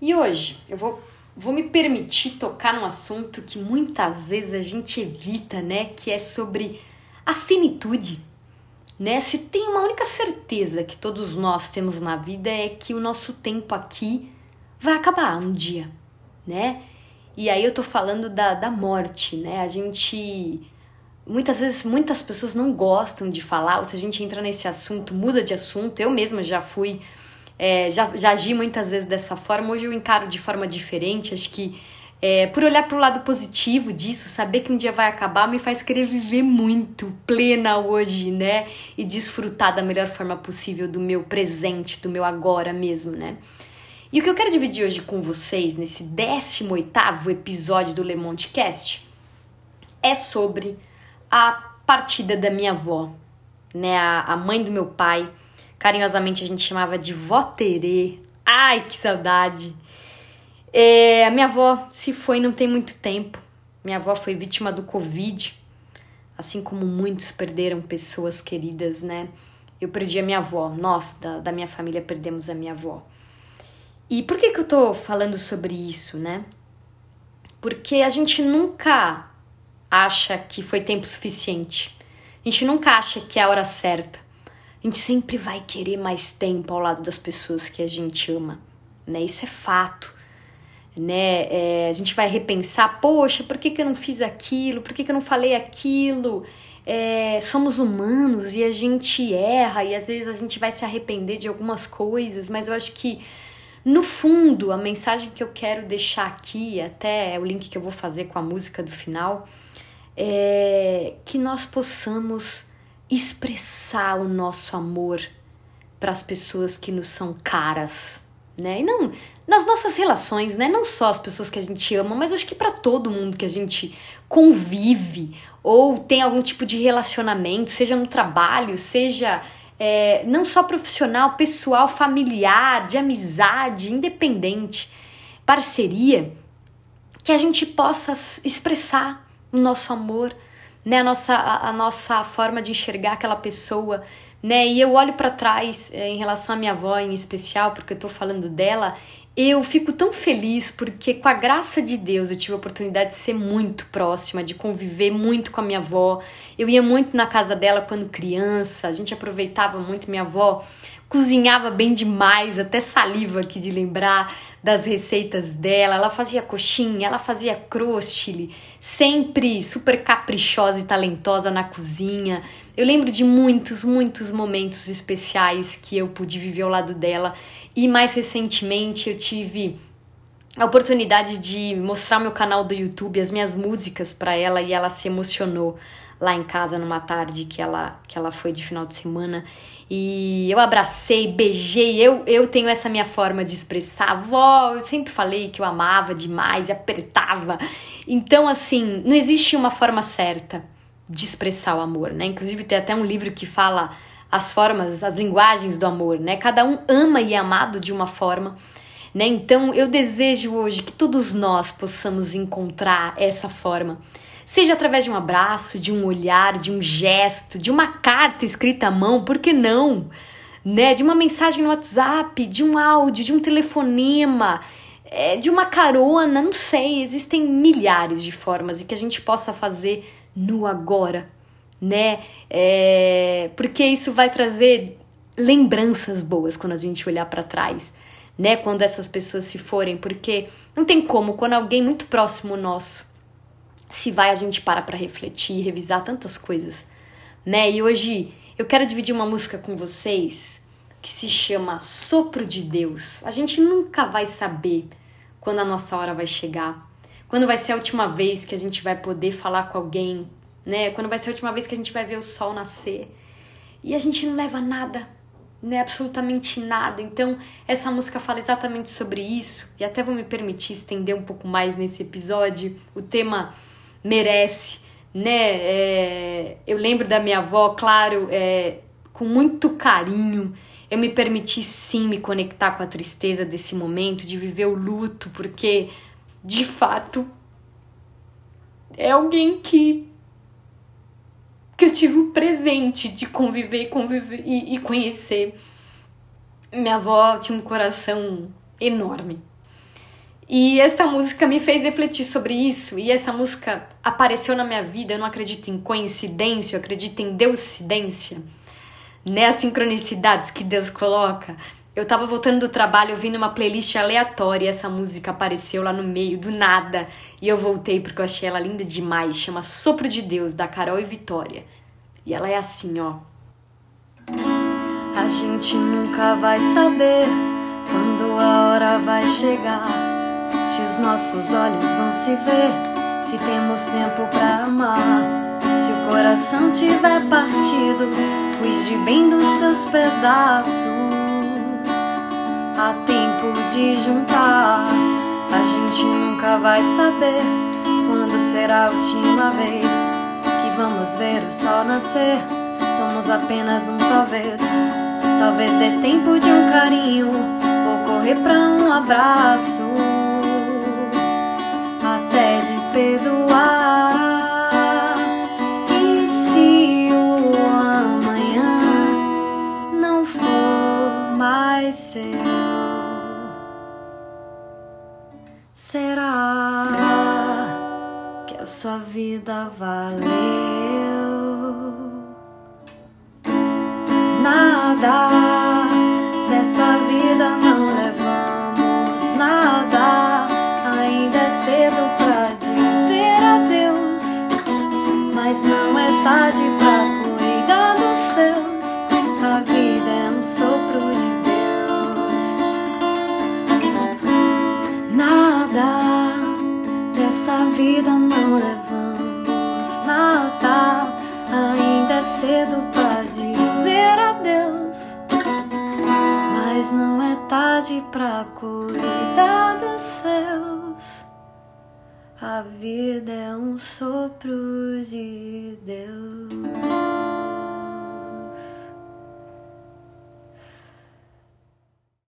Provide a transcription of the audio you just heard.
E hoje eu vou, vou me permitir tocar num assunto que muitas vezes a gente evita, né? Que é sobre a finitude. Né? Se tem uma única certeza que todos nós temos na vida é que o nosso tempo aqui vai acabar um dia, né? E aí eu tô falando da, da morte, né? A gente. Muitas vezes, muitas pessoas não gostam de falar, ou se a gente entra nesse assunto, muda de assunto. Eu mesma já fui é, já, já agi muitas vezes dessa forma, hoje eu encaro de forma diferente. Acho que é, por olhar para o lado positivo disso, saber que um dia vai acabar me faz querer viver muito, plena hoje, né? E desfrutar da melhor forma possível do meu presente, do meu agora mesmo, né? E o que eu quero dividir hoje com vocês, nesse 18 episódio do Le Monde Cast, é sobre a partida da minha avó, né? A, a mãe do meu pai Carinhosamente a gente chamava de vó Terê. Ai, que saudade! É, a minha avó se foi não tem muito tempo. Minha avó foi vítima do Covid, assim como muitos perderam pessoas queridas, né? Eu perdi a minha avó, nós da, da minha família perdemos a minha avó. E por que, que eu tô falando sobre isso, né? Porque a gente nunca acha que foi tempo suficiente. A gente nunca acha que é a hora certa a gente sempre vai querer mais tempo ao lado das pessoas que a gente ama, né? Isso é fato, né? É, a gente vai repensar, poxa, por que, que eu não fiz aquilo? Por que, que eu não falei aquilo? É, somos humanos e a gente erra e às vezes a gente vai se arrepender de algumas coisas, mas eu acho que no fundo a mensagem que eu quero deixar aqui, até o link que eu vou fazer com a música do final, é que nós possamos expressar o nosso amor para as pessoas que nos são caras, né? E não nas nossas relações, né? Não só as pessoas que a gente ama, mas acho que para todo mundo que a gente convive ou tem algum tipo de relacionamento, seja no trabalho, seja é, não só profissional, pessoal, familiar, de amizade, independente, parceria, que a gente possa expressar o nosso amor né, a nossa, a, a nossa forma de enxergar aquela pessoa, né? E eu olho para trás é, em relação à minha avó em especial, porque eu tô falando dela, eu fico tão feliz porque com a graça de Deus eu tive a oportunidade de ser muito próxima, de conviver muito com a minha avó. Eu ia muito na casa dela quando criança, a gente aproveitava muito minha avó cozinhava bem demais, até saliva aqui de lembrar das receitas dela. Ela fazia coxinha, ela fazia crostile, sempre super caprichosa e talentosa na cozinha. Eu lembro de muitos, muitos momentos especiais que eu pude viver ao lado dela. E mais recentemente eu tive a oportunidade de mostrar meu canal do YouTube, as minhas músicas para ela e ela se emocionou lá em casa numa tarde que ela que ela foi de final de semana e eu abracei, beijei. Eu, eu tenho essa minha forma de expressar. Avó, eu sempre falei que eu amava demais e apertava. Então, assim, não existe uma forma certa de expressar o amor, né? Inclusive, tem até um livro que fala as formas, as linguagens do amor, né? Cada um ama e é amado de uma forma. Né? Então, eu desejo hoje que todos nós possamos encontrar essa forma Seja através de um abraço, de um olhar, de um gesto, de uma carta escrita à mão, por que não? Né? De uma mensagem no WhatsApp, de um áudio, de um telefonema, é, de uma carona, não sei, existem milhares de formas e que a gente possa fazer no agora, né? É, porque isso vai trazer lembranças boas quando a gente olhar para trás, né? Quando essas pessoas se forem, porque não tem como quando alguém muito próximo nosso se vai a gente para para refletir, revisar tantas coisas, né? E hoje eu quero dividir uma música com vocês que se chama Sopro de Deus. A gente nunca vai saber quando a nossa hora vai chegar, quando vai ser a última vez que a gente vai poder falar com alguém, né? Quando vai ser a última vez que a gente vai ver o sol nascer. E a gente não leva nada, né? Absolutamente nada. Então, essa música fala exatamente sobre isso, e até vou me permitir estender um pouco mais nesse episódio. O tema merece, né? É, eu lembro da minha avó, claro, é, com muito carinho. Eu me permiti sim me conectar com a tristeza desse momento, de viver o luto, porque de fato é alguém que que eu tive o presente de conviver, conviver e, e conhecer. Minha avó tinha um coração enorme, E essa música me fez refletir sobre isso, e essa música apareceu na minha vida. Eu não acredito em coincidência, eu acredito em deusidência, né? As sincronicidades que Deus coloca. Eu tava voltando do trabalho ouvindo uma playlist aleatória essa música apareceu lá no meio, do nada. E eu voltei porque eu achei ela linda demais. Chama Sopro de Deus, da Carol e Vitória. E ela é assim, ó. A gente nunca vai saber quando a hora vai chegar. Os nossos olhos vão se ver, se temos tempo pra amar. Se o coração tiver partido, cuide bem dos seus pedaços há tempo de juntar. A gente nunca vai saber quando será a última vez que vamos ver o sol nascer. Somos apenas um talvez. Talvez dê tempo de um carinho ou correr pra um abraço. Perdoar. E se o amanhã não for mais seu? Será que a sua vida valeu? Nada dessa vida não levamos nada. Ainda é cedo pra dizer adeus, mas não é tarde pra cuidar dos seus. A vida é um sopro de Deus.